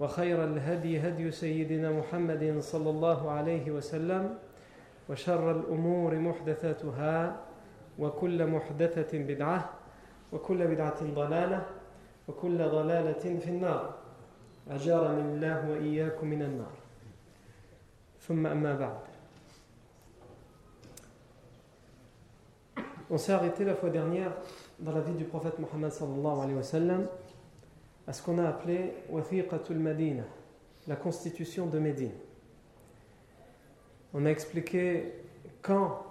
وخير الهدي هدي سيدنا محمد صلى الله عليه وسلم وشر الأمور محدثاتها وكل محدثة بدعة وكل بدعة ضلالة وكل ضلالة في النار. أجارني الله وإياكم من النار. ثم أما بعد. On s'est arrêté la fois dernière dans la vie du prophète Mohammed sallallahu alayhi wa sallam à ce qu'on a appelé Wathiqatul Madina, la constitution de Médine. On a expliqué quand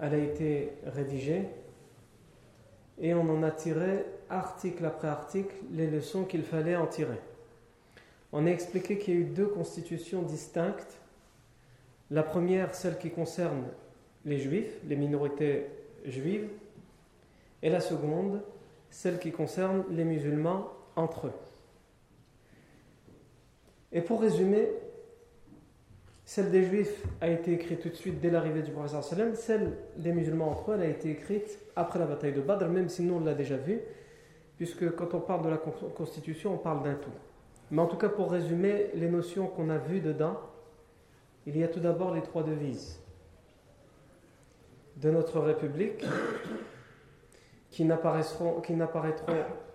elle a été rédigée et on en a tiré article après article les leçons qu'il fallait en tirer. On a expliqué qu'il y a eu deux constitutions distinctes. La première, celle qui concerne les juifs, les minorités juives, et la seconde, celle qui concerne les musulmans entre eux. Et pour résumer, celle des Juifs a été écrite tout de suite dès l'arrivée du prophète celle des musulmans entre eux, elle a été écrite après la bataille de Badr, même si nous on l'a déjà vu, puisque quand on parle de la constitution, on parle d'un tout. Mais en tout cas, pour résumer les notions qu'on a vues dedans, il y a tout d'abord les trois devises de notre République qui n'apparaîtront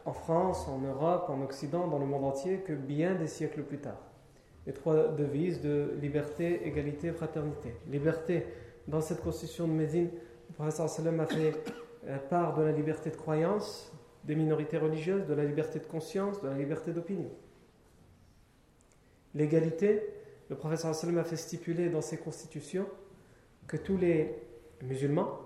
en France, en Europe, en Occident, dans le monde entier que bien des siècles plus tard. Les trois devises de liberté, égalité, fraternité. Liberté, dans cette constitution de Médine, le professeur a fait euh, part de la liberté de croyance des minorités religieuses, de la liberté de conscience, de la liberté d'opinion. L'égalité, le professeur a fait stipuler dans ses constitutions que tous les musulmans,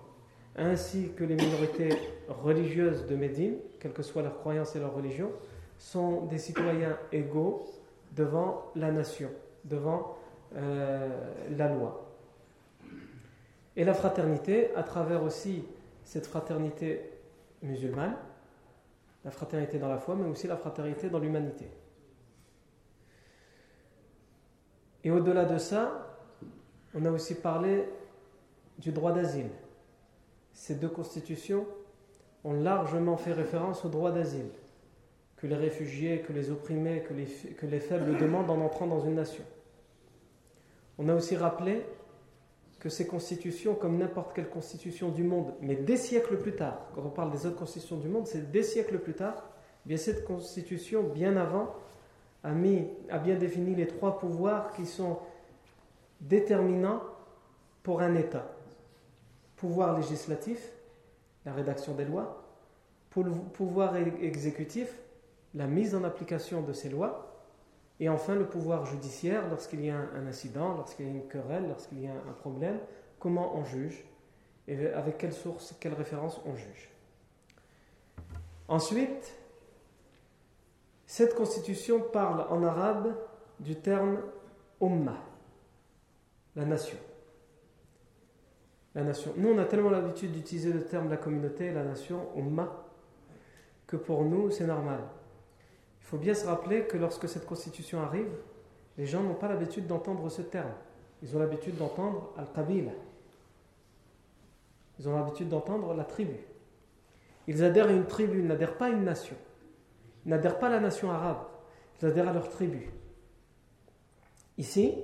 ainsi que les minorités religieuses de Médine, quelles que soient leurs croyances et leur religion, sont des citoyens égaux devant la nation, devant euh, la loi. Et la fraternité, à travers aussi cette fraternité musulmane, la fraternité dans la foi, mais aussi la fraternité dans l'humanité. Et au-delà de ça, on a aussi parlé du droit d'asile ces deux constitutions ont largement fait référence au droit d'asile que les réfugiés, que les opprimés, que les, que les faibles demandent en entrant dans une nation. On a aussi rappelé que ces constitutions, comme n'importe quelle constitution du monde, mais des siècles plus tard, quand on parle des autres constitutions du monde, c'est des siècles plus tard, eh bien cette constitution, bien avant, a, mis, a bien défini les trois pouvoirs qui sont déterminants pour un État pouvoir législatif, la rédaction des lois, pour le pouvoir exécutif, la mise en application de ces lois, et enfin le pouvoir judiciaire lorsqu'il y a un incident, lorsqu'il y a une querelle, lorsqu'il y a un problème, comment on juge, et avec quelle source, quelle référence on juge. Ensuite, cette constitution parle en arabe du terme Ummah, la nation la nation. Nous, on a tellement l'habitude d'utiliser le terme la communauté, la nation, umma, que pour nous, c'est normal. Il faut bien se rappeler que lorsque cette constitution arrive, les gens n'ont pas l'habitude d'entendre ce terme. Ils ont l'habitude d'entendre al-qabila. Ils ont l'habitude d'entendre la tribu. Ils adhèrent à une tribu, ils n'adhèrent pas à une nation. Ils n'adhèrent pas à la nation arabe, ils adhèrent à leur tribu. Ici,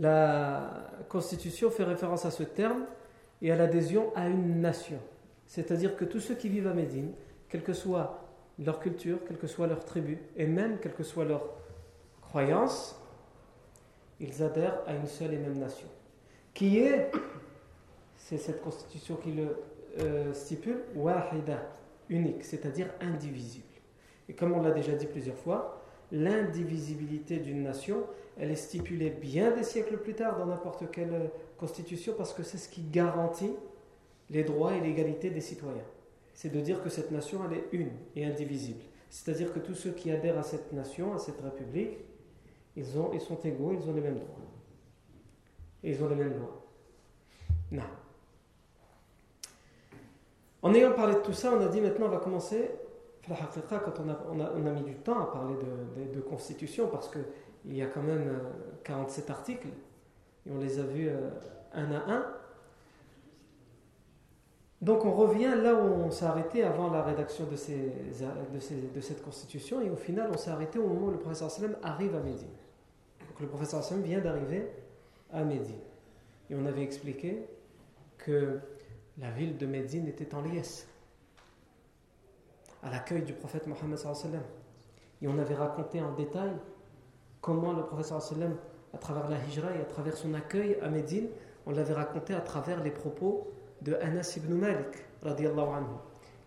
la Constitution fait référence à ce terme et à l'adhésion à une nation. C'est-à-dire que tous ceux qui vivent à Médine, quelle que soit leur culture, quelle que soit leur tribu, et même quelle que soit leur croyance, ils adhèrent à une seule et même nation. Qui est, c'est cette constitution qui le euh, stipule, wahida, unique, c'est-à-dire indivisible. Et comme on l'a déjà dit plusieurs fois, l'indivisibilité d'une nation, elle est stipulée bien des siècles plus tard dans n'importe quelle constitution parce que c'est ce qui garantit les droits et l'égalité des citoyens. C'est de dire que cette nation, elle est une et indivisible. C'est-à-dire que tous ceux qui adhèrent à cette nation, à cette république, ils, ont, ils sont égaux, ils ont les mêmes droits. Et ils ont les mêmes lois. Non. En ayant parlé de tout ça, on a dit maintenant on va commencer. Quand on a, mis du temps à parler de, constitution, parce qu'il y a quand même 47 euh, articles, et on les a vus euh, un à un. Donc on revient là où on s'est arrêté avant la rédaction de, cette constitution, et au final on s'est arrêté au moment où le professeur Salem arrive à Médine. Donc le professeur Salem vient d'arriver à Médine. Et on avait expliqué que la ville de Médine était en liesse à l'accueil du prophète Mohammed et on avait raconté en détail comment le prophète à travers la hijra et à travers son accueil à Médine on l'avait raconté à travers les propos de Anas ibn Malik anhu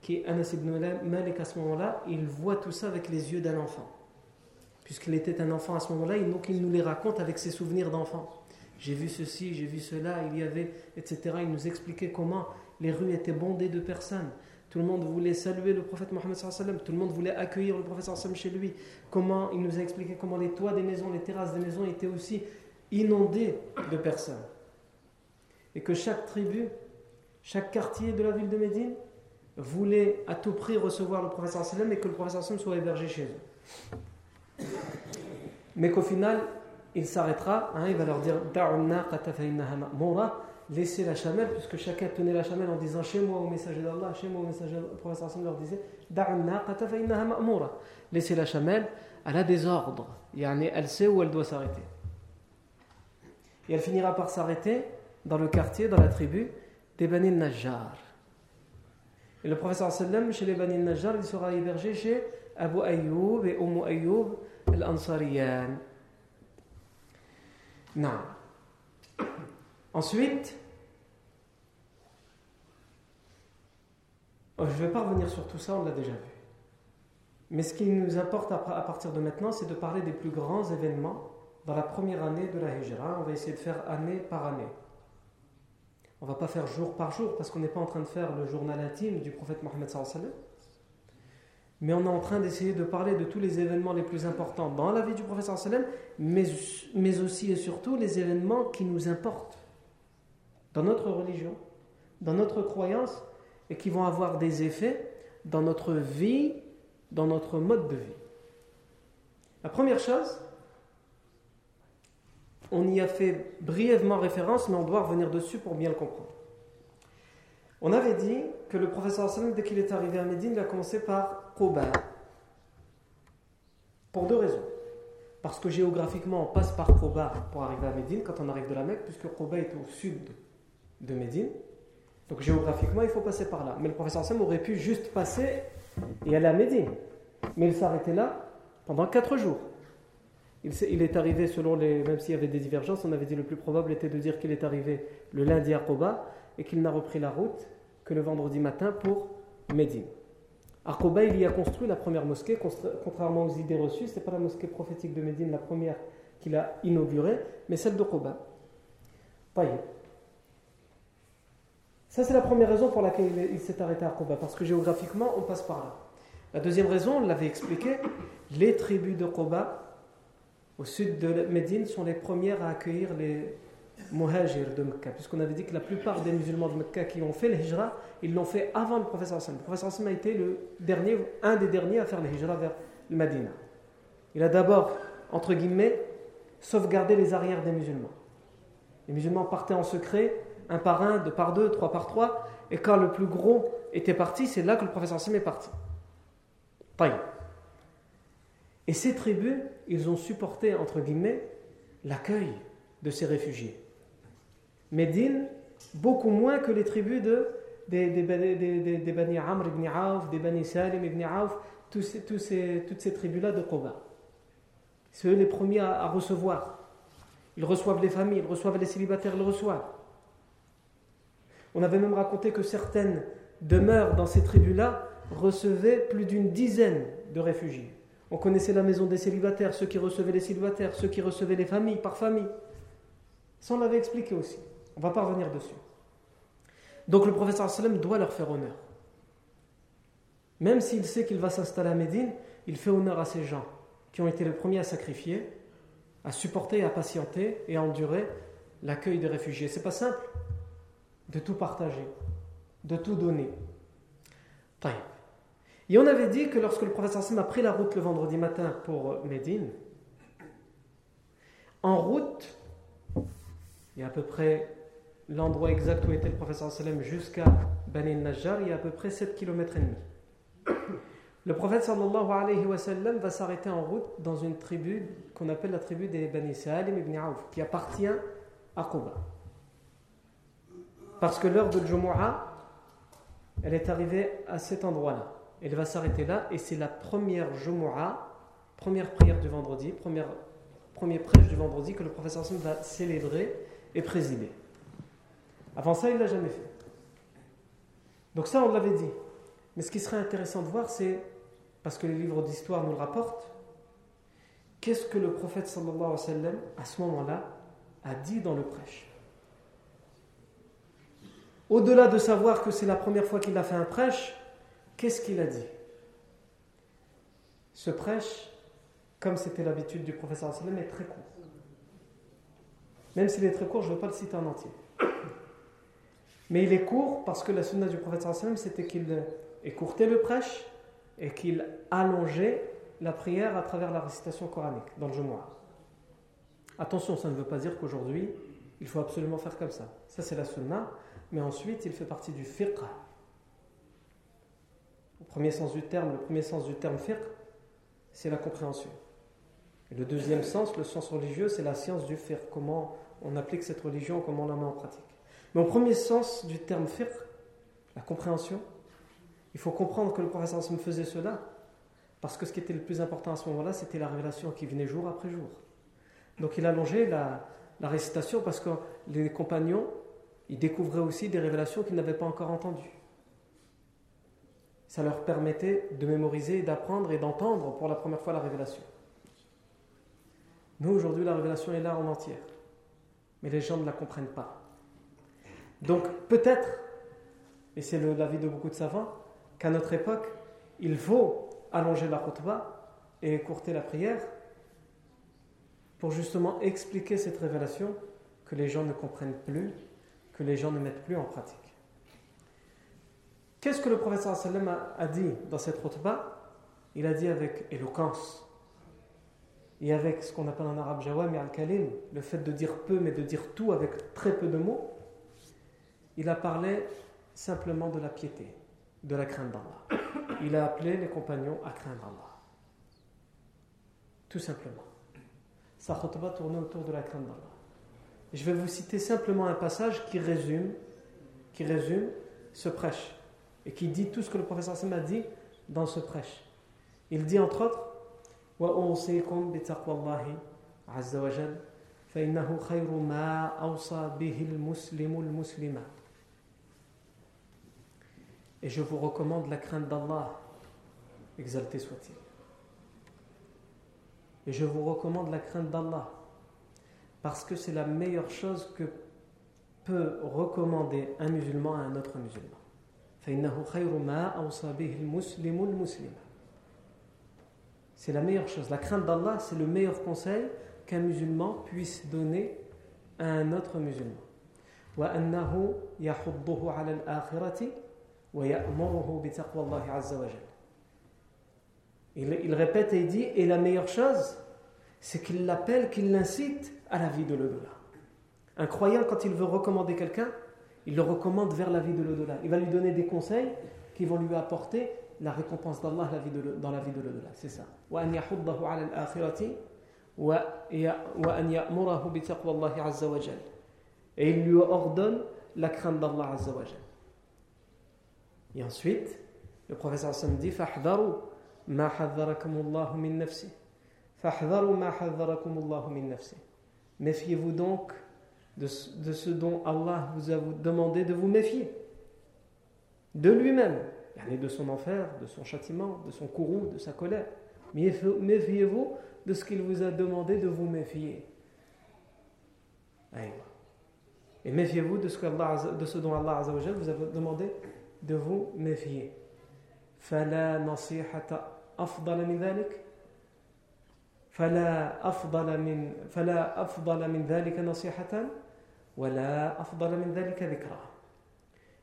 qui Anas ibn Malik à ce moment-là il voit tout ça avec les yeux d'un enfant puisqu'il était un enfant à ce moment-là donc il nous les raconte avec ses souvenirs d'enfant j'ai vu ceci, j'ai vu cela, il y avait, etc. Il nous expliquait comment les rues étaient bondées de personnes. Tout le monde voulait saluer le prophète Mohammed tout le monde voulait accueillir le prophète chez lui. Comment il nous a expliqué comment les toits des maisons, les terrasses des maisons étaient aussi inondées de personnes. Et que chaque tribu, chaque quartier de la ville de Médine voulait à tout prix recevoir le prophète et que le prophète soit hébergé chez eux. Mais qu'au final, il s'arrêtera, hein, il va leur dire laissez la chamelle, puisque chacun tenait la chamelle en disant chez moi au messager d'Allah, chez moi au messager le professeur leur disait laissez la chamelle, elle a des ordres, elle sait où elle doit s'arrêter. Et elle finira par s'arrêter dans le quartier, dans la tribu des Bani Najjar. Et le professeur sallam, chez les Bani Najjar, il sera hébergé chez Abu Ayyub et Umm Ayyub al-Ansariyan. Non. Ensuite, oh, je ne vais pas revenir sur tout ça, on l'a déjà vu. Mais ce qui nous importe à partir de maintenant, c'est de parler des plus grands événements dans la première année de la Hijra. On va essayer de faire année par année. On ne va pas faire jour par jour parce qu'on n'est pas en train de faire le journal intime du prophète Mohammed sallallahu mais on est en train d'essayer de parler de tous les événements les plus importants dans la vie du professeur sallam, mais, mais aussi et surtout les événements qui nous importent dans notre religion, dans notre croyance, et qui vont avoir des effets dans notre vie, dans notre mode de vie. La première chose, on y a fait brièvement référence, mais on doit revenir dessus pour bien le comprendre. On avait dit que le professeur Hassan, dès qu'il est arrivé à Médine, il a commencé par Quba. Pour deux raisons. Parce que géographiquement, on passe par Quba pour arriver à Médine quand on arrive de la Mecque, puisque Quba est au sud de Médine. Donc géographiquement, il faut passer par là. Mais le professeur Hassan aurait pu juste passer et aller à Médine. Mais il s'arrêtait là pendant quatre jours. Il est arrivé selon les. Même s'il y avait des divergences, on avait dit le plus probable était de dire qu'il est arrivé le lundi à Quba et qu'il n'a repris la route que le vendredi matin pour Médine. À il y a construit la première mosquée, contrairement aux idées reçues, ce n'est pas la mosquée prophétique de Médine, la première qu'il a inaugurée, mais celle de Quba. Ça, c'est la première raison pour laquelle il s'est arrêté à Quba, parce que géographiquement, on passe par là. La deuxième raison, on l'avait expliqué, les tribus de Quba, au sud de Médine, sont les premières à accueillir les, muhajir de Mecca, puisqu'on avait dit que la plupart des musulmans de Mecca qui ont fait le hijra, ils l'ont fait avant le professeur Hassan. Le professeur Hassan a été le dernier, un des derniers à faire le hijra vers le. Il a d'abord, entre guillemets, sauvegardé les arrières des musulmans. Les musulmans partaient en secret un par un, deux par deux, trois par trois. Et quand le plus gros était parti, c'est là que le professeur Sim est parti. Et ces tribus, ils ont supporté, entre guillemets, l'accueil de ces réfugiés. Médine, beaucoup moins que les tribus de, des, des, des, des Bani Amr ibn Auf, des Bani Salim ibn Auf, tous tous toutes ces tribus-là de Quba. C'est eux les premiers à, recevoir. Ils reçoivent les familles, ils reçoivent les célibataires, ils reçoivent. On avait même raconté que certaines demeures dans ces tribus-là recevaient plus d'une dizaine de réfugiés. On connaissait la maison des célibataires, ceux qui recevaient les célibataires, ceux qui recevaient les familles par famille. Ça, on l'avait expliqué aussi. On ne va pas revenir dessus. Donc le professeur sallam doit leur faire honneur. Même s'il sait qu'il va s'installer à Médine, il fait honneur à ces gens qui ont été les premiers à sacrifier, à supporter, à patienter et à endurer l'accueil des réfugiés. C'est pas simple de tout partager, de tout donner. Et on avait dit que lorsque le professeur Sam a pris la route le vendredi matin pour Médine, en route, il y a à peu près l'endroit exact où était le professeur Salem jusqu'à Bani Najjar, il y a à peu près 7 km et demi. Le prophète sallallahu alayhi wa sallam va s'arrêter en route dans une tribu qu'on appelle la tribu des Bani Salim ibn Auf, qui appartient à Quba. Parce que l'heure de Jumu'ah, elle est arrivée à cet endroit-là. Elle va s'arrêter là, et c'est la première Jumu'ah, première prière du vendredi, première, premier prêche du vendredi que le professeur Sallam va célébrer et présider. Avant ça, il ne l'a jamais fait. Donc ça, on l'avait dit. Mais ce qui serait intéressant de voir, c'est parce que les livres d'histoire nous le rapportent, qu'est-ce que le prophète sallallahu alayhi wa sallam, à ce moment-là, a dit dans le prêche? Au-delà de savoir que c'est la première fois qu'il a fait un prêche, qu'est-ce qu'il a dit? Ce prêche, comme c'était l'habitude du wa sallam, est très court. Même s'il est très court, je ne veux pas le citer en entier. Mais il est court parce que la sunna du wa sallam, c'était qu'il écourtait le prêche et qu'il allongeait la prière à travers la récitation coranique dans le Jumu'ah. Attention, ça ne veut pas dire qu'aujourd'hui, il faut absolument faire comme ça. Ça, c'est la sunna. Mais ensuite, il fait partie du fiqh. Au premier sens du terme, le premier sens du terme fiqh, c'est la compréhension. Et le deuxième sens, le sens religieux, c'est la science du fiqh. Comment on applique cette religion, comment on la met en pratique. Mais au premier sens du terme fiqh, la compréhension, il faut comprendre que le professeur me faisait cela parce que ce qui était le plus important à ce moment-là, c'était la révélation qui venait jour après jour. Donc il allongeait la, la récitation parce que les compagnons, ils découvraient aussi des révélations qu'ils n'avaient pas encore entendues. Ça leur permettait de mémoriser, d'apprendre et d'entendre pour la première fois la révélation. Nous, aujourd'hui, la révélation est là en entière. Mais les gens ne la comprennent pas. Donc, peut-être, et c'est l'avis de beaucoup de savants, qu'à notre époque, il faut allonger la khutbah et écourter la prière pour justement expliquer cette révélation que les gens ne comprennent plus, que les gens ne mettent plus en pratique. Qu'est-ce que le professeur sallam a dit dans cette khutbah Il a dit avec éloquence et avec ce qu'on appelle en arabe jawami al-kalim, le fait de dire peu mais de dire tout avec très peu de mots, il a parlé simplement de la piété de la crainte d'Allah. Il a appelé les compagnons à craindre Allah. Tout simplement. Sa khutbah tournait autour de la crainte d'Allah. Je vais vous citer simplement un passage qui résume, qui résume ce prêche et qui dit tout ce que le professeur Sam a dit dans ce prêche. Il dit entre autres et je vous recommande la crainte d'Allah, exalté soit-il. Et je vous recommande la crainte d'Allah parce que c'est la meilleure chose que peut recommander un musulman à un autre musulman. C'est la meilleure chose. La crainte d'Allah, c'est le meilleur conseil qu'un musulman puisse donner à un autre musulman. Il, répète et il dit, et la meilleure chose, c'est qu'il l'appelle, qu'il l'incite à la vie de l'au-delà. Un croyant, quand il veut recommander quelqu'un, il le recommande vers la vie de l'au-delà. Il va lui donner des conseils qui vont lui apporter la récompense d'Allah dans la vie de l'au-delà. C'est ça. Et il lui ordonne la crainte d'Allah Azzawajal. Et ensuite, le professeur Hassan dit Fahdharu ma hadharakum min nafsi. Fahdharu ma hadharakum min nafsi. Méfiez-vous donc de, de ce dont Allah vous a demandé de vous méfier. De lui-même, de son enfer, de son châtiment, de son courroux, de sa colère. Méfiez-vous de ce qu'il vous a demandé de vous méfier. Et méfiez-vous de, ce de ce dont Allah vous a demandé de vous méfier. فلا نصيحة أفضل من ذلك فلا أفضل من فلا أفضل من ذلك نصيحة ولا أفضل من ذلك ذكرى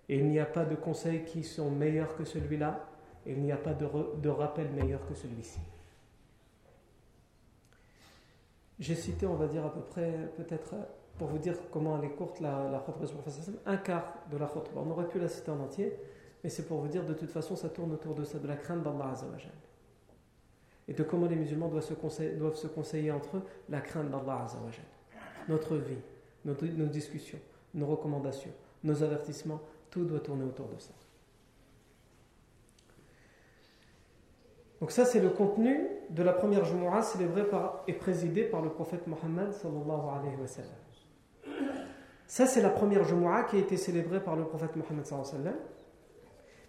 Et il n'y a pas de conseils qui sont meilleurs que celui-là. Et il n'y a pas de, de rappel meilleur que celui-ci. J'ai cité, on va dire à peu près, peut-être pour vous dire comment elle est courte la, la du professeur un quart de la khutbah. On aurait pu la citer en entier, mais c'est pour vous dire de toute façon, ça tourne autour de ça, de la crainte d'Allah Azzawajal. Et de comment les musulmans doivent se conseiller, entre eux, la crainte d'Allah Azzawajal. Notre vie, nos, discussions, nos recommandations, nos avertissements, tout doit tourner autour de ça. Donc ça c'est le contenu de la première Jumu'ah célébrée par, et présidée par le prophète Mohammed sallallahu. Ça c'est la première Jumu'ah qui a été célébrée par le prophète Mohammed sallallahu.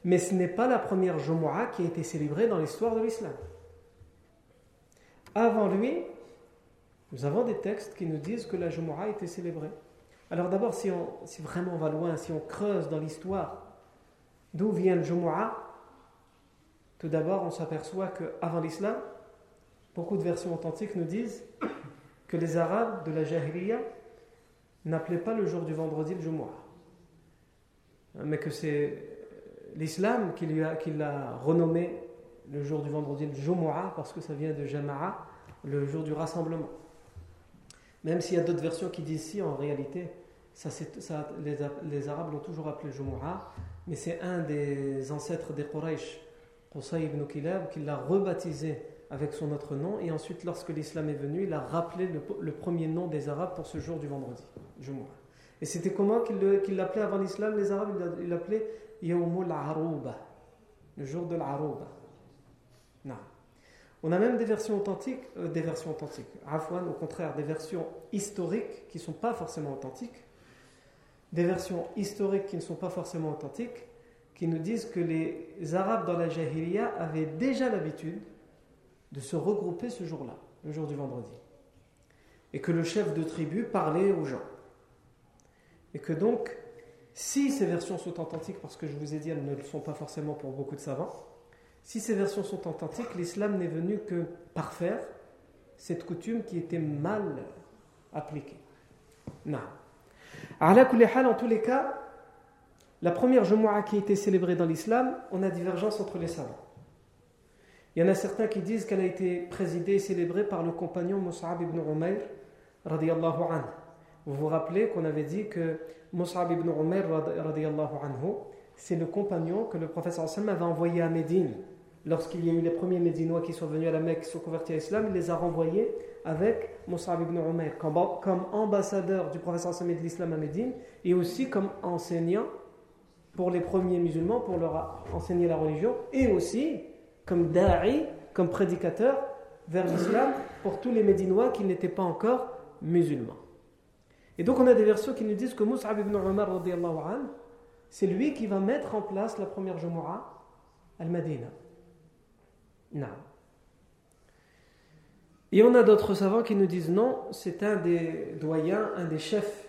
Mais ce n'est pas la première Jumu'ah qui a été célébrée dans l'histoire de l'islam. Avant lui, nous avons des textes qui nous disent que la Jumu'ah a été célébrée. Alors d'abord, si, si vraiment on va loin, si on creuse dans l'histoire, d'où vient le Jumu'ah Tout d'abord, on s'aperçoit qu'avant l'islam, beaucoup de versions authentiques nous disent que les Arabes de la Jahiliya n'appelaient pas le jour du vendredi le Jumu'ah. Mais que c'est l'islam qui l'a renommé le jour du vendredi le Jumu'ah parce que ça vient de Jama'a, le jour du rassemblement. Même s'il y a d'autres versions qui disent si en réalité ça, ça, les, les, Arabes l'ont toujours appelé Jumu'ah, mais c'est un des ancêtres des Quraysh, Qusay ibn Kilab, qui l'a rebaptisé avec son autre nom, et ensuite, lorsque l'islam est venu, il a rappelé le, premier nom des Arabes pour ce jour du vendredi, Jumu'ah. Et c'était comment qu'il l'appelait avant l'islam Les Arabes, l'appelaient Yawmul Arouba, le jour de l'Arouba. Non. On a même des versions authentiques, euh, des versions authentiques, Afwan, au contraire, des versions historiques qui ne sont pas forcément authentiques, des versions historiques qui ne sont pas forcément authentiques, qui nous disent que les Arabes dans la Jahiliya avaient déjà l'habitude de se regrouper ce jour-là, le jour du vendredi. Et que le chef de tribu parlait aux gens. Et que donc, si ces versions sont authentiques, parce que je vous ai dit, elles ne le sont pas forcément pour beaucoup de savants, si ces versions sont authentiques, l'islam n'est venu que parfaire cette coutume qui était mal appliquée. Non en tous les cas, la première Jumu'ah qui a été célébrée dans l'islam, on a divergence entre les savants. Il y en a certains qui disent qu'elle a été présidée et célébrée par le compagnon Mus'ab ibn Umayr, radiallahu anhu. Vous vous rappelez qu'on avait dit que Mus'ab ibn Umayr, radiallahu anhu, c'est le compagnon que le professeur sallam avait envoyé à Médine. Lorsqu'il y a eu les premiers Médinois qui sont venus à la Mecque, qui sont convertis à l'islam, il les a renvoyés avec Mus'ab ibn Umayr comme, ambassadeur du professeur Samed de l'islam à Médine et aussi comme enseignant pour les premiers musulmans pour leur enseigner la religion et aussi comme da'i, comme prédicateur vers l'islam pour tous les Médinois qui n'étaient pas encore musulmans. Et donc on a des versions qui nous disent que Mus'ab ibn Umar c'est lui qui va mettre en place la première Jumu'ah al-Madina. Non. Et on a d'autres savants qui nous disent non, c'est un des doyens, un des chefs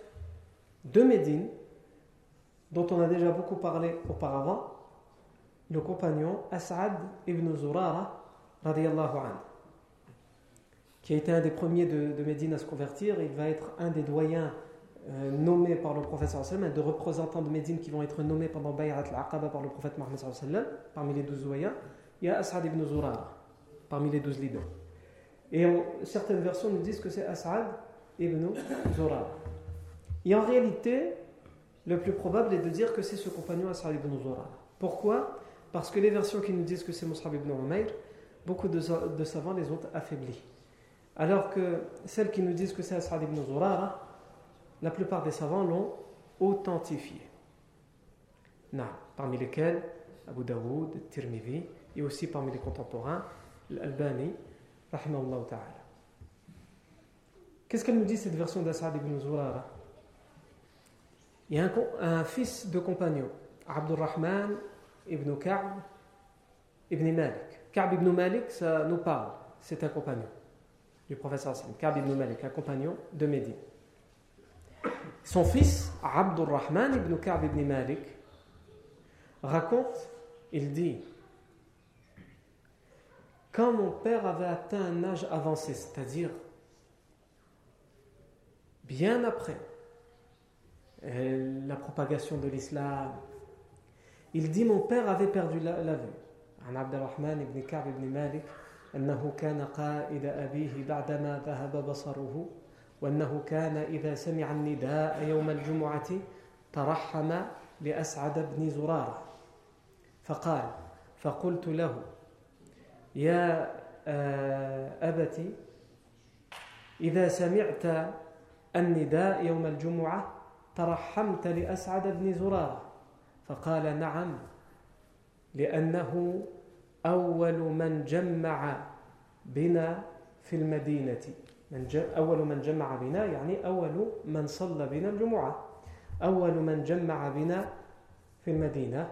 de Médine, dont on a déjà beaucoup parlé auparavant, le compagnon As'ad ibn Zurara, radiallahu anhu, qui a été un des premiers de, Médine à se convertir. Il va être un des doyens euh, nommés par le prophète sallam, des représentants de Médine qui vont être nommés pendant Bay'at al-Aqaba par le prophète Mohammed parmi les douze doyens. Il y a As'ad ibn Zurara, parmi les douze leaders. Et certaines versions nous disent que c'est As'ad ibn Zura. Et en réalité, le plus probable est de dire que c'est ce compagnon As'ad ibn Zurara. Pourquoi? Parce que les versions qui nous disent que c'est Mus'ab ibn Umayr, beaucoup de, savants les ont affaiblis. Alors que celles qui nous disent que c'est As'ad ibn Zurara, la plupart des savants l'ont authentifié. parmi lesquels Abu Daoud, Tirmidhi, et aussi parmi les contemporains, l'Albani, rahimahullah ta'ala. Qu'est-ce qu'elle nous dit cette version d'As'ad ibn Zurara? Il y a un, fils de compagnon, Abdurrahman ibn Ka'b ibn Malik. Ka'b ibn Malik, ça nous parle, c'est un compagnon du professeur Hassan. Ka'b ibn Malik, un compagnon de Médine. Son fils, Abdurrahman ibn Ka'b ibn Malik, raconte, il dit Quand mon père avait atteint un âge avancé, c'est-à-dire bien après euh, la propagation de l'islam, il dit Mon père avait perdu la, vue. عن عبد الرحمن بن كعب بن مالك أنه كان قائد أبيه بعدما ذهب بصره وأنه كان إذا سمع النداء يوم الجمعة ترحم لأسعد بن زرارة فقال فقلت له يا أبتي إذا سمعت النداء يوم الجمعة ترحمت لأسعد بن زرارة. فقال نعم لأنه أول من جمع بنا في المدينة. من أول من جمع بنا يعني أول من صلى بنا الجمعة. أول من جمع بنا في المدينة.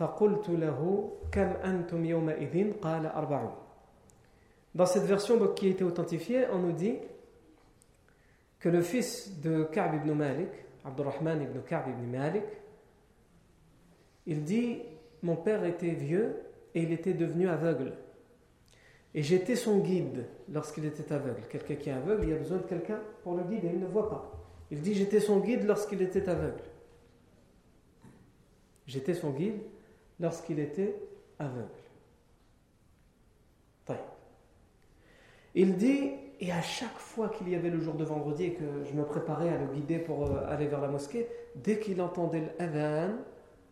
فقلت له كم أنتم يومئذ قال أربعون Dans cette version donc, qui a été authentifiée, on nous dit que le fils de Ka'b ibn Malik, Abdurrahman ibn Ka'b ibn Malik, il dit Mon père était vieux et il était devenu aveugle. Et j'étais son guide lorsqu'il était aveugle. Quelqu'un qui est aveugle, il a besoin de quelqu'un pour le guider, il ne voit pas. Il dit J'étais son guide lorsqu'il était aveugle. J'étais son guide lorsqu'il était aveugle. Il dit Et à chaque fois qu'il y avait le jour de vendredi et que je me préparais à le guider pour euh, aller vers la mosquée, dès qu'il entendait l'adhan,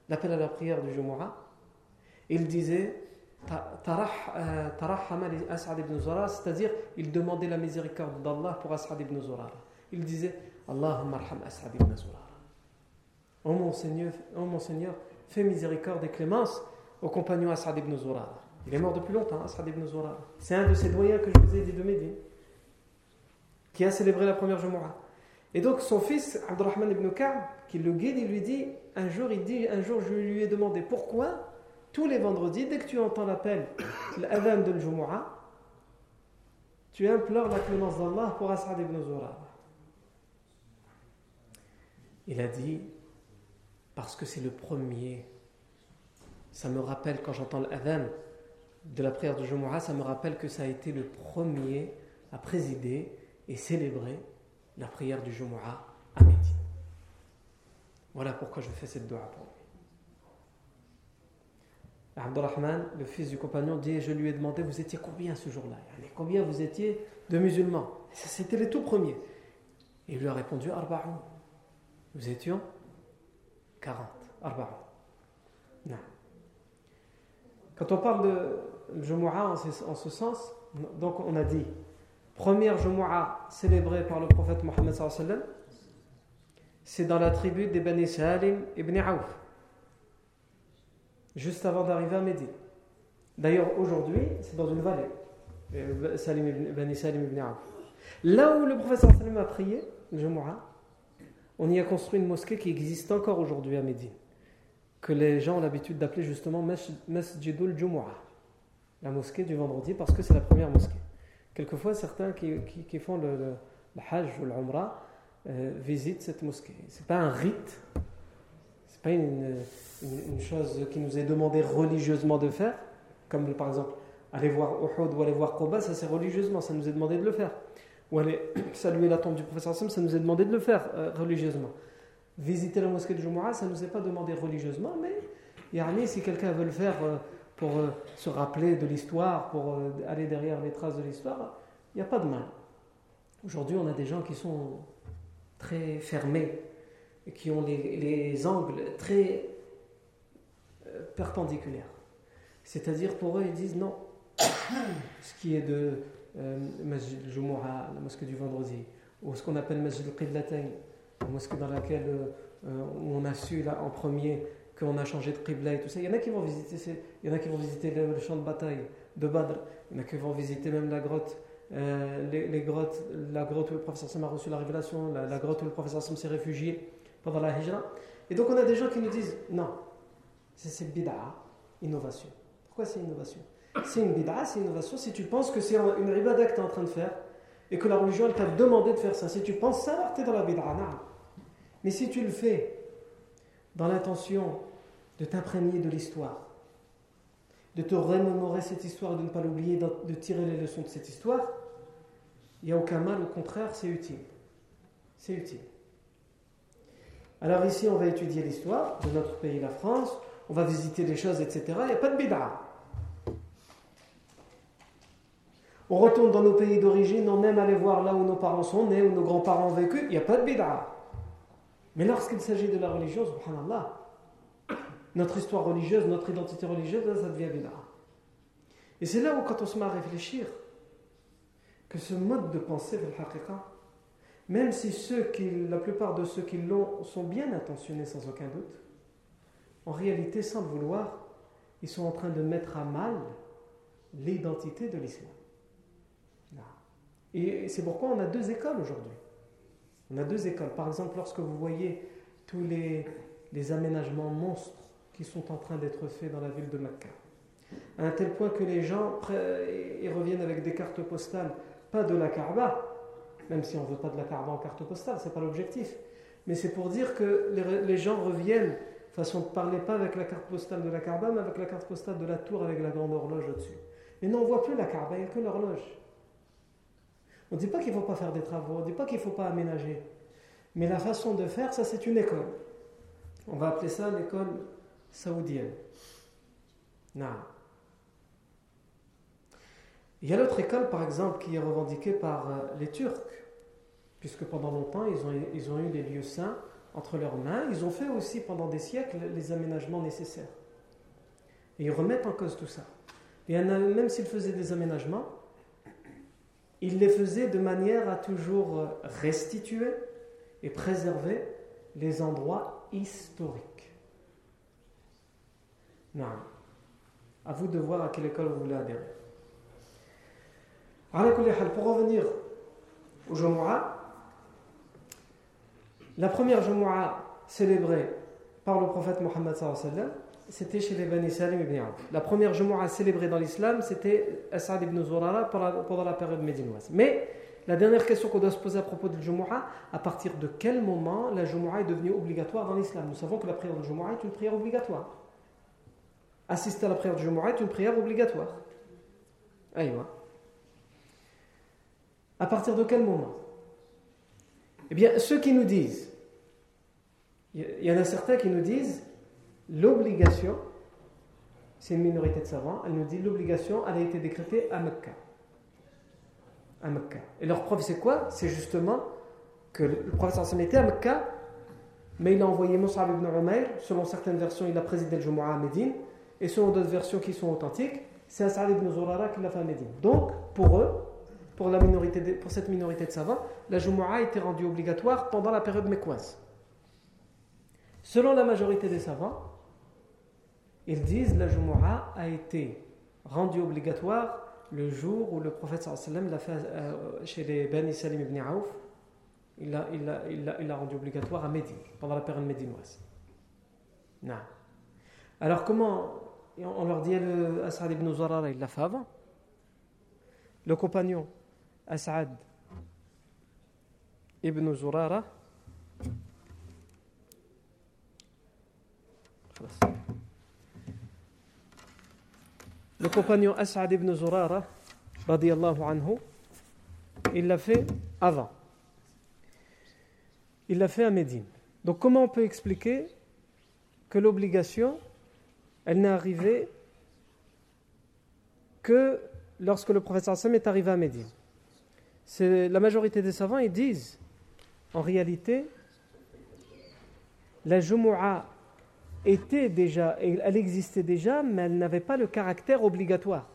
l'appel à la prière du Jumu'ah, il disait euh, As'ad ibn c'est-à-dire il demandait la miséricorde d'Allah pour As'ad ibn Zurara. Il disait Allahumma As'ad ibn Zurara. Oh mon Seigneur, oh mon Seigneur, fais miséricorde et clémence au compagnon As'ad ibn Zurara. Il est mort depuis longtemps, As'ad ibn Zurara. C'est un de ces doyens que je vous ai dit de Médine, qui a célébré la première Jumu'ah. Et donc son fils, Abdurrahman ibn Ka'b, qui le guide, il lui dit, un jour, il dit, un jour je lui ai demandé pourquoi tous les vendredis, dès que tu entends l'appel, l'adhan de Jumu'ah, tu implores la clémence d'Allah pour As'ad ibn Zurara. Il a dit, parce que c'est le premier, ça me rappelle quand j'entends l'adhan de la prière de Jumu'ah, ça me rappelle que ça a été le premier à présider et célébrer la prière du Jumu'ah à Médine. Voilà pourquoi je fais cette dua pour lui. Abdurrahman, le fils du compagnon, dit Je lui ai demandé Vous étiez combien ce jour-là? Combien vous étiez de musulmans? C'était les tout premiers. Il lui a répondu Arba'un. Nous étions 40. Arba'un. Non. Quand on parle de Jumu'ah en, ce sens, donc on a dit première Jumu'ah célébrée par le prophète Mohammed, c'est dans la tribu des Bani Salim ibn Auf juste avant d'arriver à Médine. D'ailleurs, aujourd'hui, c'est dans une vallée. Euh, Salim ibn, Salim ibn Là où le Salim a prié, Jumu'ah, on y a construit une mosquée qui existe encore aujourd'hui à Médine, que les gens ont l'habitude d'appeler justement Masjidul Jumu'ah, la mosquée du vendredi, parce que c'est la première mosquée. Quelquefois, certains qui, font le, Hajj ou l'Umrah euh, visitent cette mosquée. Ce n'est pas un rite, ce n'est pas une une, chose qui nous est demandée religieusement de faire, comme par exemple aller voir Uhud ou aller voir Koba, ça c'est religieusement, ça nous est demandé de le faire. Ou aller saluer la tombe du professeur Sam, ça nous est demandé de le faire euh, religieusement. Visiter la mosquée de Jumu'ah, ça ne nous est pas demandé religieusement, mais yani, si quelqu'un veut le faire euh, pour euh, se rappeler de l'histoire, pour aller derrière les traces de l'histoire, il n'y a pas de mal. Aujourd'hui, on a des gens qui sont très fermés qui ont les, angles très perpendiculaires. C'est-à-dire pour eux, ils disent non, ce qui est de Masjid Jumu'ah, la mosquée du vendredi, ou ce qu'on appelle Masjid al-Qiblatain, la mosquée dans laquelle euh, on a su là, en premier qu'on a changé de Qibla et tout ça. Il y en a qui vont visiter, il y en a qui vont visiter le, champ de bataille de Badr, il y en a qui vont visiter même la grotte. Euh, les, grottes, la grotte où le professeur Sam a reçu la révélation, la, grotte où le professeur Sam s'est réfugié pendant la hijra. Et donc on a des gens qui nous disent non, c'est bid'a, innovation. Pourquoi c'est innovation? C'est une bid'a, c'est innovation si tu penses que c'est une ibadah que tu es en train de faire et que la religion t'a demandé de faire ça. Si tu penses ça, tu es dans la bid'a. Mais si tu le fais dans l'intention de t'imprégner de l'histoire, de te remémorer cette histoire, de ne pas l'oublier, de tirer les leçons de cette histoire, il n'y a aucun mal, au contraire, c'est utile. C'est utile. Alors ici, on va étudier l'histoire de notre pays, la France, on va visiter des choses, etc. Il n'y a pas de bid'a. On retourne dans nos pays d'origine, on aime aller voir là où nos parents sont nés, où nos grands-parents ont vécu, il n'y a pas de bid'a. Mais lorsqu'il s'agit de la religion, subhanallah, notre histoire religieuse, notre identité religieuse, ça devient bid'a. Et c'est là où, quand on se met à réfléchir, que ce mode de pensée, même si la plupart de ceux qui l'ont sont bien intentionnés sans aucun doute, en réalité, sans le vouloir, ils sont en train de mettre à mal l'identité de l'islam. Et c'est pourquoi on a deux écoles aujourd'hui. On a deux écoles. Par exemple, lorsque vous voyez tous les, aménagements monstres qui sont en train d'être faits dans la ville de Mecca, à un tel point que les gens ils reviennent avec des cartes postales, pas de la Kaaba, même si on ne veut pas de la Kaaba en carte postale, ce n'est pas l'objectif, mais c'est pour dire que les, les, gens reviennent, façon de parler pas avec la carte postale de la Kaaba, mais avec la carte postale de la tour avec la grande horloge au-dessus. Et non, on ne voit plus la Kaaba, il n'y a que l'horloge. On ne dit pas qu'il ne faut pas faire des travaux, on ne dit pas qu'il ne faut pas aménager. Mais la façon de faire, ça c'est une école. On va appeler ça l'école saoudienne. Il y a l'autre école, par exemple, qui est revendiquée par euh, les Turcs, puisque pendant longtemps, ils ont, ils ont eu les lieux saints entre leurs mains. Ils ont fait aussi pendant des siècles les aménagements nécessaires. Et ils remettent en cause tout ça. Et même s'ils faisaient des aménagements, ils les faisaient de manière à toujours euh, restituer et préserver les endroits historiques. Non. À vous de voir à quelle école vous voulez adhérer. Pour revenir au Jumu'ah, la première Jumu'ah célébrée par le prophète Mohammed c'était chez les Bani Salim ibn. La première Jumu'ah célébrée dans l'islam, c'était As'ad ibn Zurara pendant la période médinoise. Mais la dernière question qu'on doit se poser à propos de Jumu'ah, à partir de quel moment la Jumu'ah est devenue obligatoire dans l'islam? Nous savons que la prière de Jumu'ah est une prière obligatoire. Assister à la prière de Jumu'ah est une prière obligatoire. Aïwa. À partir de quel moment? Eh bien, ceux qui nous disent, il y en a certains qui nous disent, l'obligation, c'est une minorité de savants, elle nous dit l'obligation, elle a été décrétée à Mecca. À Mecca. Et leur preuve, c'est quoi? C'est justement que le professeur s'en était à Mecca, mais il a envoyé Moussa ibn Umayr, selon certaines versions, il a présidé le Jumu'ah à Médine, et selon d'autres versions qui sont authentiques, c'est As'ad ibn Zurara qui l'a fait à Médine. Donc, pour eux, pour, la minorité pour cette minorité de savants, la Jumu'ah a été rendue obligatoire pendant la période mécoise. Selon la majorité des savants, ils disent la Jumu'ah a été rendue obligatoire le jour où le prophète sallam l'a fait euh, chez les Bani Salim ibn Auf. Il l'a il rendu obligatoire à Médine, pendant la période médinoise. Non. Alors comment on leur dit le As'ad ibn Zurara, il l'a fait avant. Le compagnon As'ad ibn Zurara le compagnon As'ad ibn Zurara anhu, il l'a fait avant il l'a fait à Médine donc comment on peut expliquer que l'obligation elle n'est arrivée que lorsque le prophète sallam est arrivé à Médine? La majorité des savants ils disent en réalité la Jumu'ah était déjà, elle existait déjà, mais elle n'avait pas le caractère obligatoire.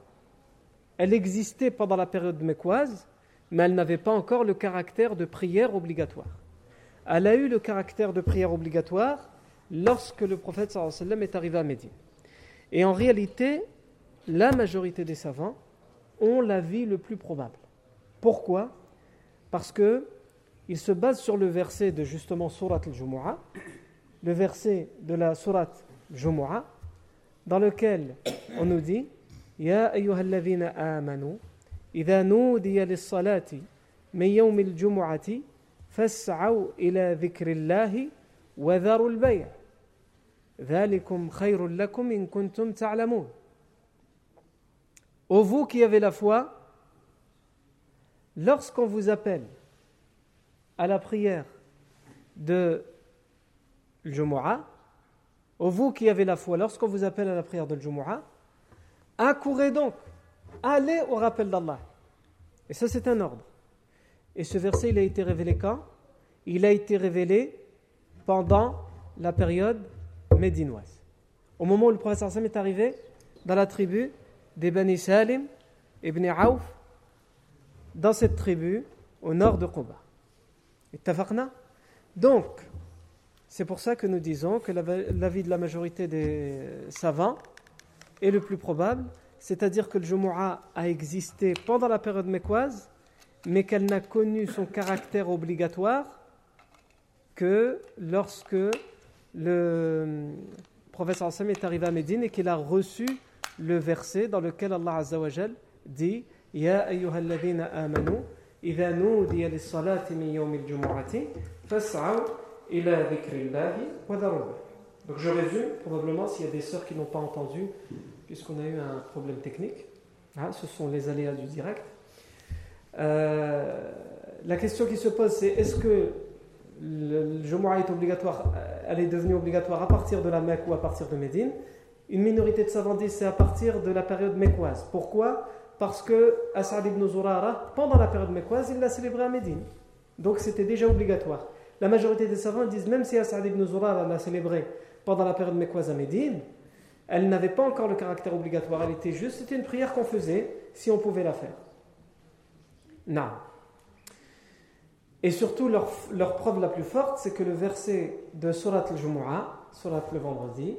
Elle existait pendant la période mécoise, mais elle n'avait pas encore le caractère de prière obligatoire. Elle a eu le caractère de prière obligatoire lorsque le prophète est arrivé à Médine. Et en réalité, la majorité des savants ont l'avis le plus probable. Pourquoi? Parce que ils se basent sur le verset de justement Surat al-Jumu'ah, le verset de la Surat Jumu'ah, dans lequel on nous dit Ya ayyuhalladhina amanu, idha nudiya lis-salati min yawm al-jumu'ati fas'aw ila dhikrillahi wa dharu al-bay' dhalikum khayrun lakum in kuntum ta'lamun Ô vous qui avez la foi, lorsqu'on vous appelle à la prière de Jumu'ah, vous qui avez la foi, lorsqu'on vous appelle à la prière de Jumu'ah, accourez donc, allez au rappel d'Allah. Et ça, c'est un ordre. Et ce verset, il a été révélé quand? Il a été révélé pendant la période médinoise. Au moment où le prophète est arrivé dans la tribu des Bani Salim, Ibn Auf, dans cette tribu au nord de Quba. Donc, c'est pour ça que nous disons que l'avis de la majorité des savants est le plus probable, c'est-à-dire que le Jumu'ah a existé pendant la période mécoise, mais qu'elle n'a connu son caractère obligatoire que lorsque le professeur Hassan est arrivé à Médine et qu'il a reçu le verset dans lequel Allah Azzawajal dit Ya ayyuhalladhina amanu, idha nudiya lis-salati min yawmil jumu'ati, fas'aw donc je résume, probablement s'il y a des sœurs qui n'ont pas entendu, puisqu'on a eu un problème technique. Hein, ce sont les aléas du direct. Euh, la question qui se pose, c'est est-ce que le, Jumu'ah est obligatoire, euh, elle est devenue obligatoire à partir de la Mecque ou à partir de Médine? Une minorité de savants disent c'est à partir de la période mécoise. Pourquoi? Parce que As'ad ibn Zurara, pendant la période mécoise, il l'a célébré à Médine. Donc c'était déjà obligatoire. La majorité des savants disent même si As'ad ibn Zurar l'a célébrée pendant la période mécoise à Médine, elle n'avait pas encore le caractère obligatoire, elle était juste, c'était une prière qu'on faisait si on pouvait la faire. Non. Et surtout, leur, preuve la plus forte, c'est que le verset de Surat al-Jumu'ah, Surat le vendredi,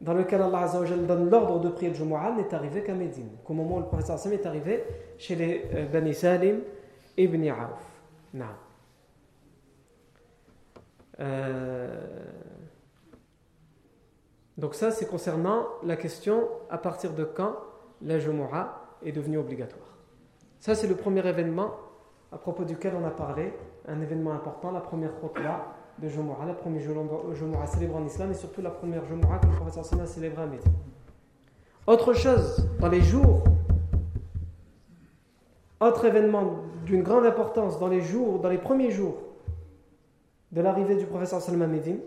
dans lequel Allah donne l'ordre de prier le Jumu'ah, n'est arrivé qu'à Médine. Qu'au moment où le prophète est arrivé chez les euh, Bani Salim ibn Auf. Non. Euh, donc ça, c'est concernant la question à partir de quand la Jumu'ah est devenue obligatoire. Ça, c'est le premier événement à propos duquel on a parlé, un événement important, la première khutbah de Jumu'ah, la première Jumu'ah célébrée en islam et surtout la première Jumu'ah que le professeur a célébrée à Médine. Autre chose, dans les jours, autre événement d'une grande importance dans les jours, dans les premiers jours de l'arrivée du professeur Salman Médine,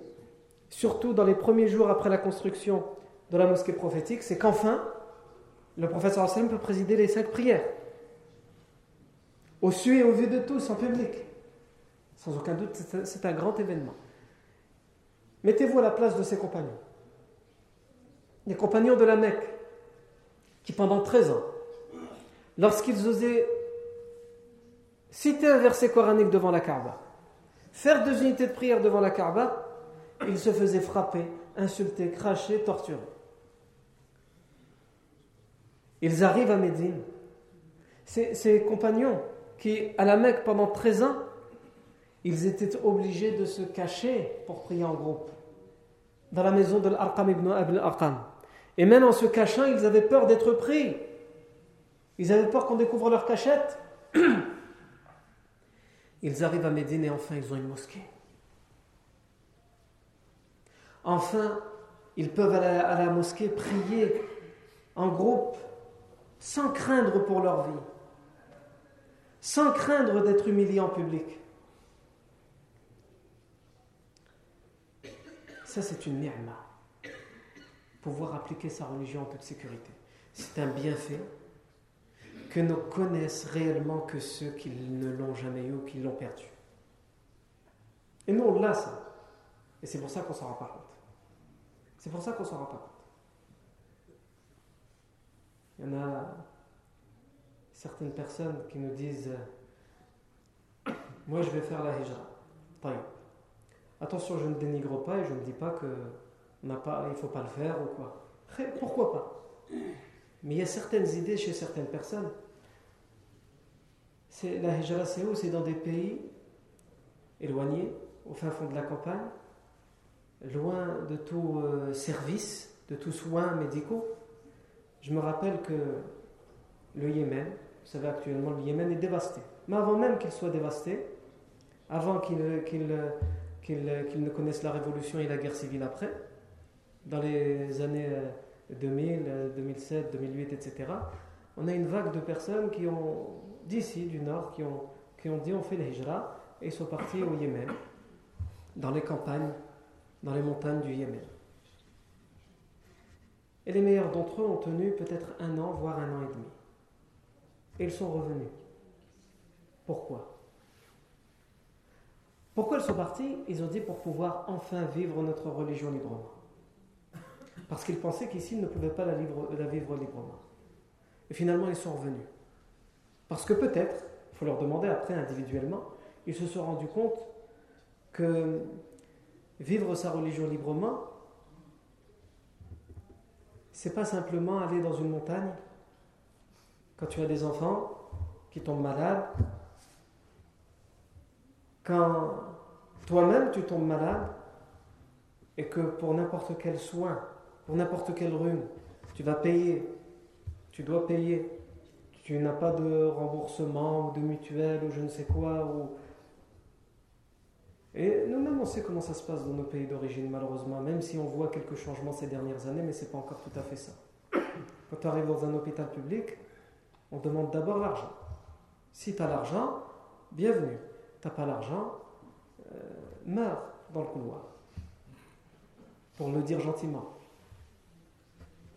surtout dans les premiers jours après la construction de la mosquée prophétique, c'est qu'enfin, le professeur Salman peut présider les cinq prières, au su et au vu de tous, en public. Sans aucun doute, c'est un grand événement. Mettez-vous à la place de ses compagnons. Les compagnons de la Mecque, qui pendant 13 ans, lorsqu'ils osaient citer un verset coranique devant la Kaaba, faire deux unités de prière devant la Kaaba, il se faisait frapper, insulter, cracher, torturer. Ils arrivent à Médine. Ses, compagnons, qui à la Mecque pendant 13 ans, ils étaient obligés de se cacher pour prier en groupe, dans la maison de l'Arqam ibn Abd al Et même en se cachant, ils avaient peur d'être pris. Ils avaient peur qu'on découvre leur cachette. Ils arrivent à Médine et enfin ils ont une mosquée. Enfin, ils peuvent aller à la, mosquée prier en groupe sans craindre pour leur vie, sans craindre d'être humiliés en public. Ça, c'est une ni'ma. Pouvoir appliquer sa religion en toute sécurité. C'est un bienfait que ne connaissent réellement que ceux qui ne l'ont jamais eu ou qui l'ont perdu. Et nous, on l'a ça. Et c'est pour ça qu'on s'en rend pas compte. C'est pour ça qu'on s'en rend pas compte. Il y en a certaines personnes qui nous disent Moi je vais faire la hijra. Attention, je ne dénigre pas et je ne dis pas que n'a pas, il ne faut pas le faire ou quoi. Pourquoi pas? Mais il y a certaines idées chez certaines personnes. La hijra, c'est où? C'est dans des pays éloignés, au fin fond de la campagne, loin de tout euh, service, de tout soins médicaux. Je me rappelle que le Yémen, vous savez actuellement, le Yémen est dévasté. Mais avant même qu'il soit dévasté, avant qu'il ne connaisse la révolution et la guerre civile après, dans les années 2000, 2007, 2008, etc., on a une vague de personnes qui ont, d'ici, du nord, qui ont, qui ont dit on fait le hijra et sont partis au Yémen, dans les campagnes, dans les montagnes du Yémen. Et les meilleurs d'entre eux ont tenu peut-être un an, voire un an et demi. Et ils sont revenus. Pourquoi? Pourquoi ils sont partis? Ils ont dit pour pouvoir enfin vivre notre religion librement. Parce qu'ils pensaient qu'ici, ils ne pouvaient pas la vivre librement. Et finalement, ils sont revenus. Parce que peut-être, il faut leur demander après individuellement, ils se sont rendus compte que vivre sa religion librement, c'est pas simplement aller dans une montagne quand tu as des enfants qui tombent malades, quand toi-même tu tombes malade et que pour n'importe quel soin pour n'importe quel rhume, tu vas payer, tu dois payer, tu n'as pas de remboursement ou de mutuelle ou je ne sais quoi. Ou... Et nous-mêmes, on sait comment ça se passe dans nos pays d'origine, malheureusement, même si on voit quelques changements ces dernières années, mais ce n'est pas encore tout à fait ça. Quand tu arrives dans un hôpital public, on demande d'abord l'argent. Si tu as l'argent, bienvenue. Tu pas l'argent, euh, meurs dans le couloir. Pour le dire gentiment.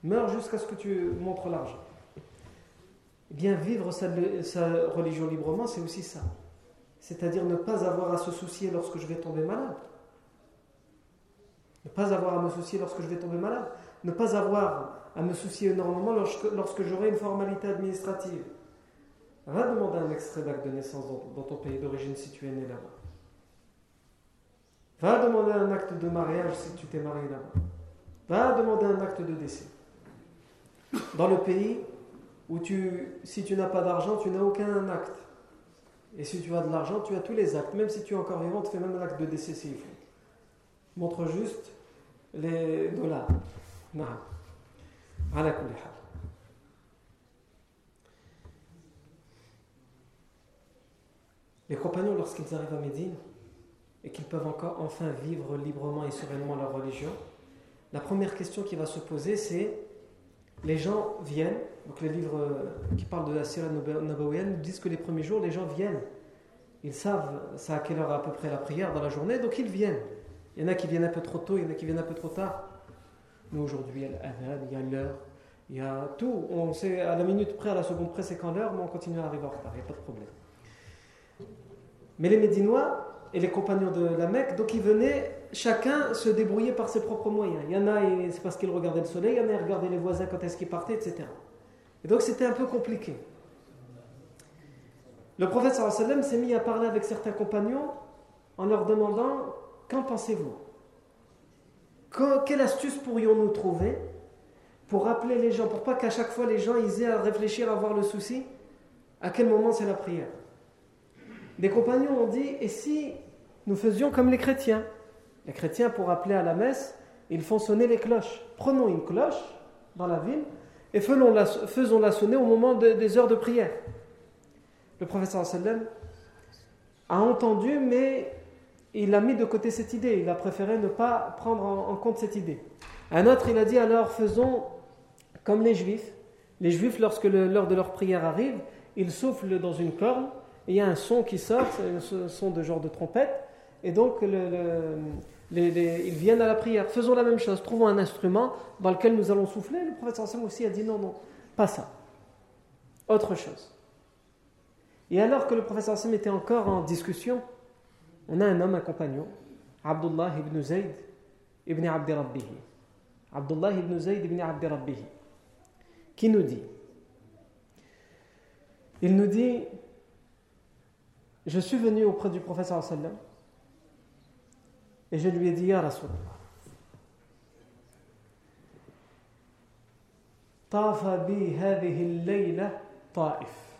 Meurs jusqu'à ce que tu montres l'argent. Eh bien, vivre sa, religion librement, c'est aussi ça. C'est-à-dire ne pas avoir à se soucier lorsque je vais tomber malade. Ne pas avoir à me soucier lorsque je vais tomber malade. Ne pas avoir à me soucier énormément lorsque, lorsque j'aurai une formalité administrative. Va demander un extrait d'acte de naissance dans, ton pays d'origine si tu es né là-bas. Va demander un acte de mariage si tu t'es marié là-bas. Va demander un acte de décès dans le pays où tu, si tu n'as pas d'argent, tu n'as aucun acte. Et si tu as de l'argent, tu as tous les actes. Même si tu es encore vivant, tu fais même un acte de décès s'il faut. Montre juste les dollars. Non. Les compagnons, lorsqu'ils arrivent à Médine et qu'ils peuvent encore enfin vivre librement et sereinement leur religion, la première question qui va se poser, c'est les gens viennent, donc les livres euh, qui parlent de la Sira Nabawienne disent que les premiers jours, les gens viennent. Ils savent ça à quelle heure à peu près la prière dans la journée, donc ils viennent. Il y en a qui viennent un peu trop tôt, il y en a qui viennent un peu trop tard. Nous aujourd'hui, il y a l'heure, il y a tout. On sait à la minute près, à la seconde près, c'est quand l'heure, mais on continue à arriver en retard, il n'y a pas de problème. Mais les Médinois et les compagnons de la Mecque, donc ils venaient chacun se débrouillait par ses propres moyens. Il y en a, c'est parce qu'ils regardaient le soleil, il y en a, ils regardaient les voisins quand est-ce qu'ils partaient, etc. Et donc c'était un peu compliqué. Le prophète s'est mis à parler avec certains compagnons en leur demandant Qu'en pensez-vous? Quelle astuce pourrions-nous trouver pour rappeler les gens, pour pas qu'à chaque fois les gens ils aient à réfléchir, à voir le souci À quel moment c'est la prière? Des compagnons ont dit Et si nous faisions comme les chrétiens? Les chrétiens, pour appeler à la messe, ils font sonner les cloches. Prenons une cloche dans la ville et faisons-la sonner au moment des heures de prière. Le professeur sallam a entendu, mais il a mis de côté cette idée. Il a préféré ne pas prendre en, compte cette idée. Un autre, il a dit alors faisons comme les juifs. Les juifs, lorsque l'heure de leur prière arrive, ils soufflent dans une corne il y a un son qui sort, un son de genre de trompette. Et donc, ils viennent à la prière. Faisons la même chose. Trouvons un instrument dans lequel nous allons souffler. Le prophète sallam aussi a dit non, non, pas ça. Autre chose. Et alors que le prophète sallam était encore en discussion, on a un homme, un compagnon, Abdullah ibn Zayd ibn Abdi Rabbihi. Abdullah ibn Zayd ibn Abdi Rabbihi. Qui nous dit? Il nous dit Je suis venu auprès du professeur sallam et je lui ai dit Ya Rasulallah. طاف بي هذه الليلة طائف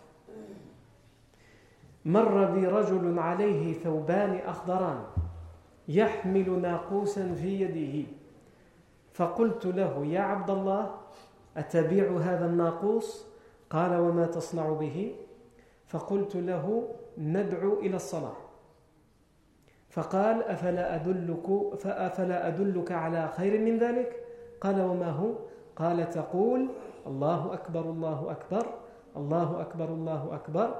مر بي رجل عليه ثوبان أخضران يحمل ناقوسا في يده فقلت له يا عبد الله أتبيع هذا الناقوس قال وما تصنع به فقلت له ندعو إلى الصلاة. فقال أفلا أدلك فأفلا أدلك على خير من ذلك؟ قال وما هو؟ قال تقول الله أكبر الله أكبر الله أكبر الله أكبر.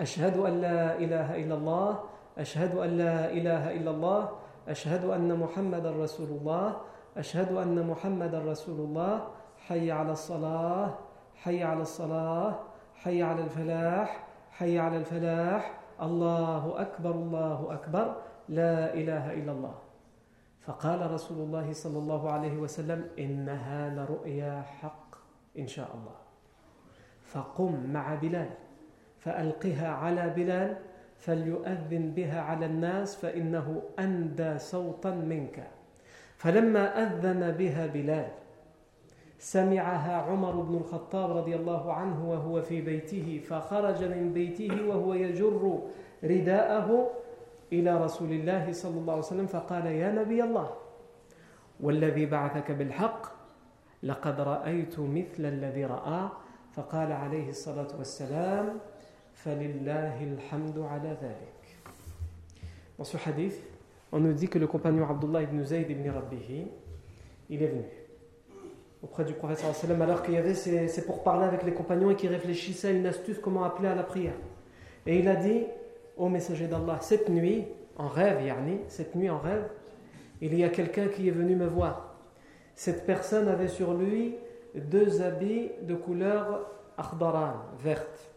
أشهد أن لا إله إلا الله أشهد أن لا إله إلا الله أشهد أن محمد رسول الله أشهد أن محمد رسول الله. حي على الصلاة حي على الصلاة حي على الفلاح حي على الفلاح. الله أكبر الله أكبر. لا إله إلا الله. فقال رسول الله صلى الله عليه وسلم إنها لرؤيا حق إن شاء الله. فقم مع بلال فألقها على بلال فليؤذن بها على الناس فإنه أندى صوتا منك. فلما أذن بها بلال سمعها عمر بن الخطاب رضي الله عنه وهو في بيته فخرج من بيته وهو يجر رداءه إلى رسول الله صلى الله عليه وسلم فقال يا نبي الله والذي بعثك بالحق لقد رأيت مثل الذي رأى. فقال عليه الصلاة والسلام فلله الحمد على ذلك. Dans ce hadith, on nous dit que le compagnon Abdullah ibn Zayd ibn Rabbihi, il est venu. Auprès du prophète sallam alors qu'il y avait c'est pour parler avec les compagnons et qui réfléchissaient à une astuce comment appeler à la prière. Et il a dit au messager d'Allah, cette nuit, en rêve, yani, cette nuit en rêve, il y a quelqu'un qui est venu me voir. Cette personne avait sur lui deux habits de couleur akhdaran, verte,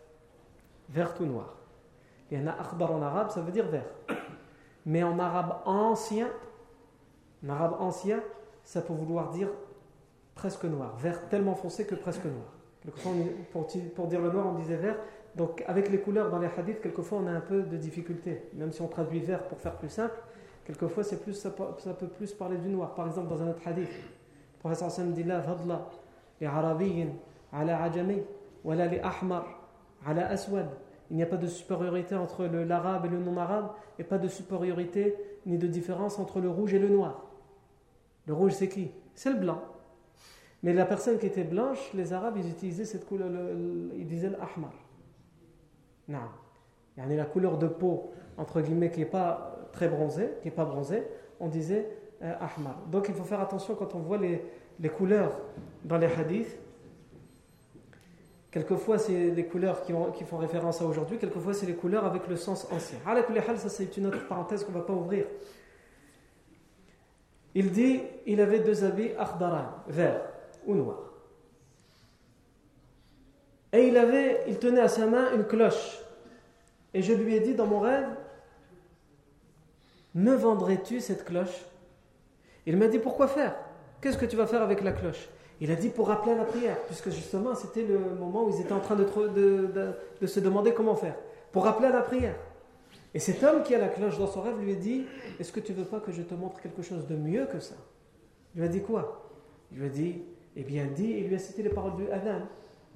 verte ou noire. Il y en a akhdar en arabe, ça veut dire vert. Mais en arabe ancien, en arabe ancien, ça peut vouloir dire presque noir, vert tellement foncé que presque noir. Pour, pour dire le noir, on disait vert. Donc, avec les couleurs dans les hadiths, quelquefois on a un peu de difficulté. Même si on traduit vert pour faire plus simple, quelquefois c'est plus, ça, peut, plus parler du noir. Par exemple, dans un autre hadith, le professeur Hassan dit La fadla li arabiyin ala ajami, wala li ahmar ala aswad. Il n'y a pas de supériorité entre l'arabe et le non-arabe, et pas de supériorité ni de différence entre le rouge et le noir. Le rouge, c'est qui? C'est le blanc. Mais la personne qui était blanche, les Arabes, ils utilisaient cette couleur, ils disaient l'ahmar. Non. Il y a la couleur de peau, entre guillemets, qui n'est pas très bronzée, qui n'est pas bronzée, on disait euh, ahmar. Donc il faut faire attention quand on voit les, couleurs dans les hadiths. Quelquefois, c'est les couleurs qui, ont, qui font référence à aujourd'hui, quelquefois, c'est les couleurs avec le sens ancien. Ça, c'est une autre parenthèse qu'on ne va pas ouvrir. Il dit il avait deux habits akhdaran, verts ou noirs. Et il, avait, il tenait à sa main une cloche. Et je lui ai dit dans mon rêve Me vendrais-tu cette cloche? Il m'a dit Pourquoi faire? Qu'est-ce que tu vas faire avec la cloche? Il a dit Pour rappeler à la prière, puisque justement c'était le moment où ils étaient en train de, de, de se demander comment faire. Pour rappeler à la prière. Et cet homme qui a la cloche dans son rêve lui a dit Est-ce que tu veux pas que je te montre quelque chose de mieux que ça? Il lui a dit quoi? Il lui a dit Eh bien, dis, il lui a cité les paroles du Adhan.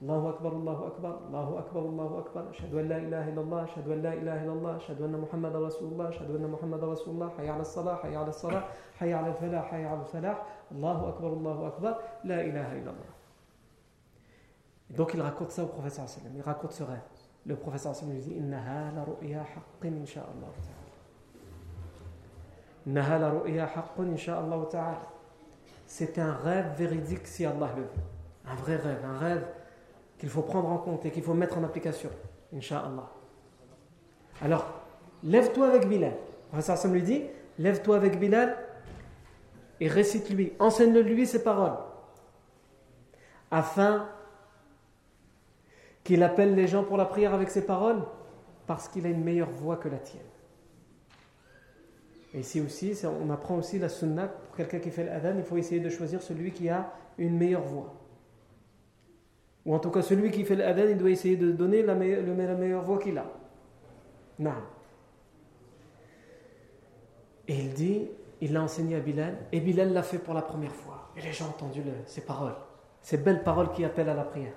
Allahu Akbar, Allahu Akbar, Allahu Akbar, Allahu Akbar, Ashhadu an la ilaha illallah, Ashhadu an la ilaha illallah, Ashhadu anna Muhammad Rasulullah, Ashhadu anna Muhammad Rasulullah, Hayya ala salah, Hayya ala salah, Hayya ala falah, Hayya ala falah, Allahu Akbar, Allahu Akbar, la ilaha illallah. Donc il raconte ça au prophète il raconte ce rêve le professeur Hassan lui dit Innaha la ru'ya haqqin insha'Allah Innaha la ru'ya haqqin insha'Allah ta'ala. C'est un rêve véridique si Allah le veut. Un vrai rêve, un rêve qu'il faut prendre en compte et qu'il faut mettre en application. Inch'Allah. Alors, lève-toi avec Bilal. Hassan lui dit Lève-toi avec Bilal et récite-lui, enseigne-lui ses paroles afin qu'il appelle les gens pour la prière avec ses paroles Parce qu'il a une meilleure voix que la tienne. Et ici aussi, on apprend aussi la sunna, pour quelqu'un qui fait l'adhan, il faut essayer de choisir celui qui a une meilleure voix. Ou en tout cas, celui qui fait l'adhan, il doit essayer de donner la, meilleure, voix qu'il a. Non. Et il dit, il l'a enseigné à Bilal, et Bilal l'a fait pour la première fois. Et les gens ont entendu ces paroles, ces belles paroles qui appellent à la prière.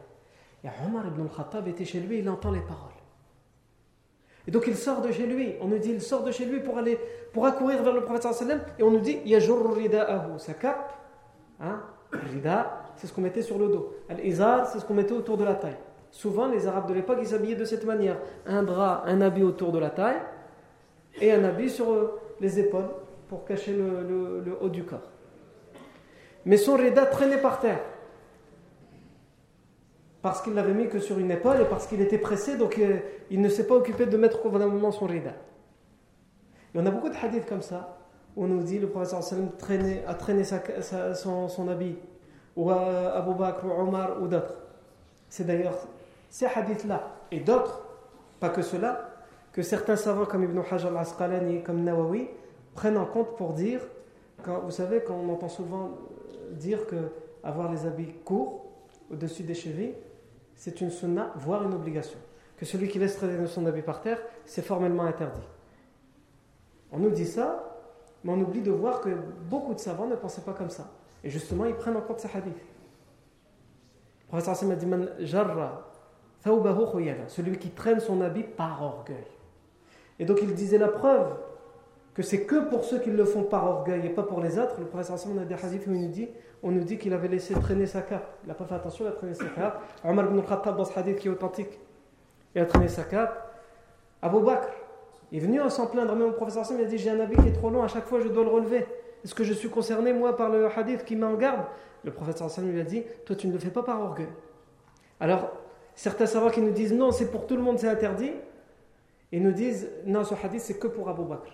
Et Omar ibn al-Khattab était chez lui, il entend les paroles. Et donc il sort de chez lui. On nous dit il sort de chez lui pour aller pour accourir vers le prophète sallam et on nous dit yajur rida'ahu, sa cape. Hein? Rida, c'est ce qu'on mettait sur le dos. Al-izar, c'est ce qu'on mettait autour de la taille. Souvent les arabes de l'époque ils s'habillaient de cette manière, un drap, un habit autour de la taille et un habit sur euh, les épaules pour cacher le, le haut du corps. Mais son rida traînait par terre parce qu'il l'avait mis que sur une épaule et parce qu'il était pressé, donc euh, il ne s'est pas occupé de mettre convenablement son rida. Et on a beaucoup de hadiths comme ça, où on nous dit le prophète traînait, a traîné son, habit, ou Abu Bakr, ou Omar, ou d'autres. C'est d'ailleurs ces hadiths-là, et d'autres, pas que ceux-là, que certains savants comme Ibn Hajar al-Asqalani, comme Nawawi, prennent en compte pour dire, quand, vous savez, quand on entend souvent dire que avoir les habits courts, au-dessus des chevilles, c'est une sunna, voire une obligation. Que celui qui laisse traîner son habit par terre, c'est formellement interdit. On nous dit ça, mais on oublie de voir que beaucoup de savants ne pensaient pas comme ça. Et justement, ils prennent en compte ces hadiths. Le professeur a dit jarra celui qui traîne son habit par orgueil. Et donc il disait la preuve que c'est que pour ceux qui le font par orgueil et pas pour les autres. Le professeur Hassan a dit on nous dit qu'il avait laissé traîner sa cape. Il n'a pas fait attention, il a traîné sa cape. Omar ibn Khattab, dans ce hadith qui est authentique, il a traîné sa cape. Abu Bakr, est venu à s'en plaindre, même au professeur Hassan, il a dit J'ai un habit qui est trop long, à chaque fois je dois le relever. Est-ce que je suis concerné, moi, par le hadith qui met en garde? Le professeur Hassan lui a dit Toi, tu ne le fais pas par orgueil. Alors, certains savants qui nous disent Non, c'est pour tout le monde, c'est interdit. Ils nous disent Non, ce hadith, c'est que pour Abu Bakr.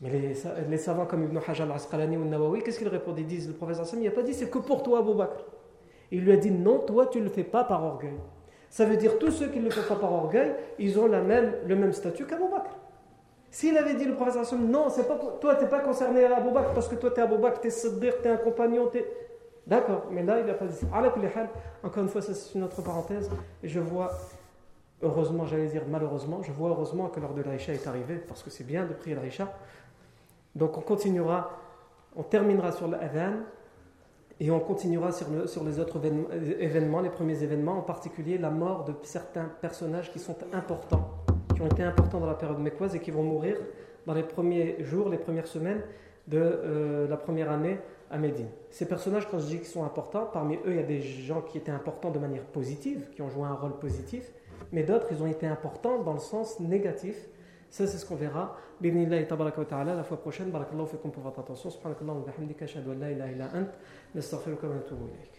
Mais les, savants comme Ibn Hajar al-Asqalani ou Nawawi, qu'est-ce qu'ils répondent? Ils disent, le professeur Sam, il n'a pas dit c'est que pour toi, Abu Bakr. Il lui a dit non, toi, tu ne le fais pas par orgueil. Ça veut dire tous ceux qui ne le font pas par orgueil, ils ont la même, le même statut qu'Abu Bakr. S'il avait dit, le professeur Sam, non, c'est pas toi, tu n'es pas concerné à Abu Bakr parce que toi, tu es Abu Bakr, tu es tu es un compagnon, tu D'accord, mais là, il n'a pas dit ça. Encore une fois, ça c'est une autre parenthèse. Et je vois, heureusement, j'allais dire malheureusement, je vois heureusement que l'heure de l'Aïcha est arrivée, parce que c'est bien de prier l'Aïcha. Donc on continuera, on terminera sur l'adhan et on continuera sur, sur, les autres événements, les premiers événements, en particulier la mort de certains personnages qui sont importants, qui ont été importants dans la période mécoise et qui vont mourir dans les premiers jours, les premières semaines de euh, la première année à Médine. Ces personnages, quand je dis qu'ils sont importants, parmi eux, il y a des gens qui étaient importants de manière positive, qui ont joué un rôle positif, mais d'autres, ils ont été importants dans le sens négatif ça, c'est ce qu'on verra. Bidnillahi tabaraka wa ta'ala, la fois prochaine. Barakallahu fikum pour votre attention. Subhanakallahu wa bihamdika, ashhadu an la ilaha illa ant, nastaghfiruka wa natubu ilayk.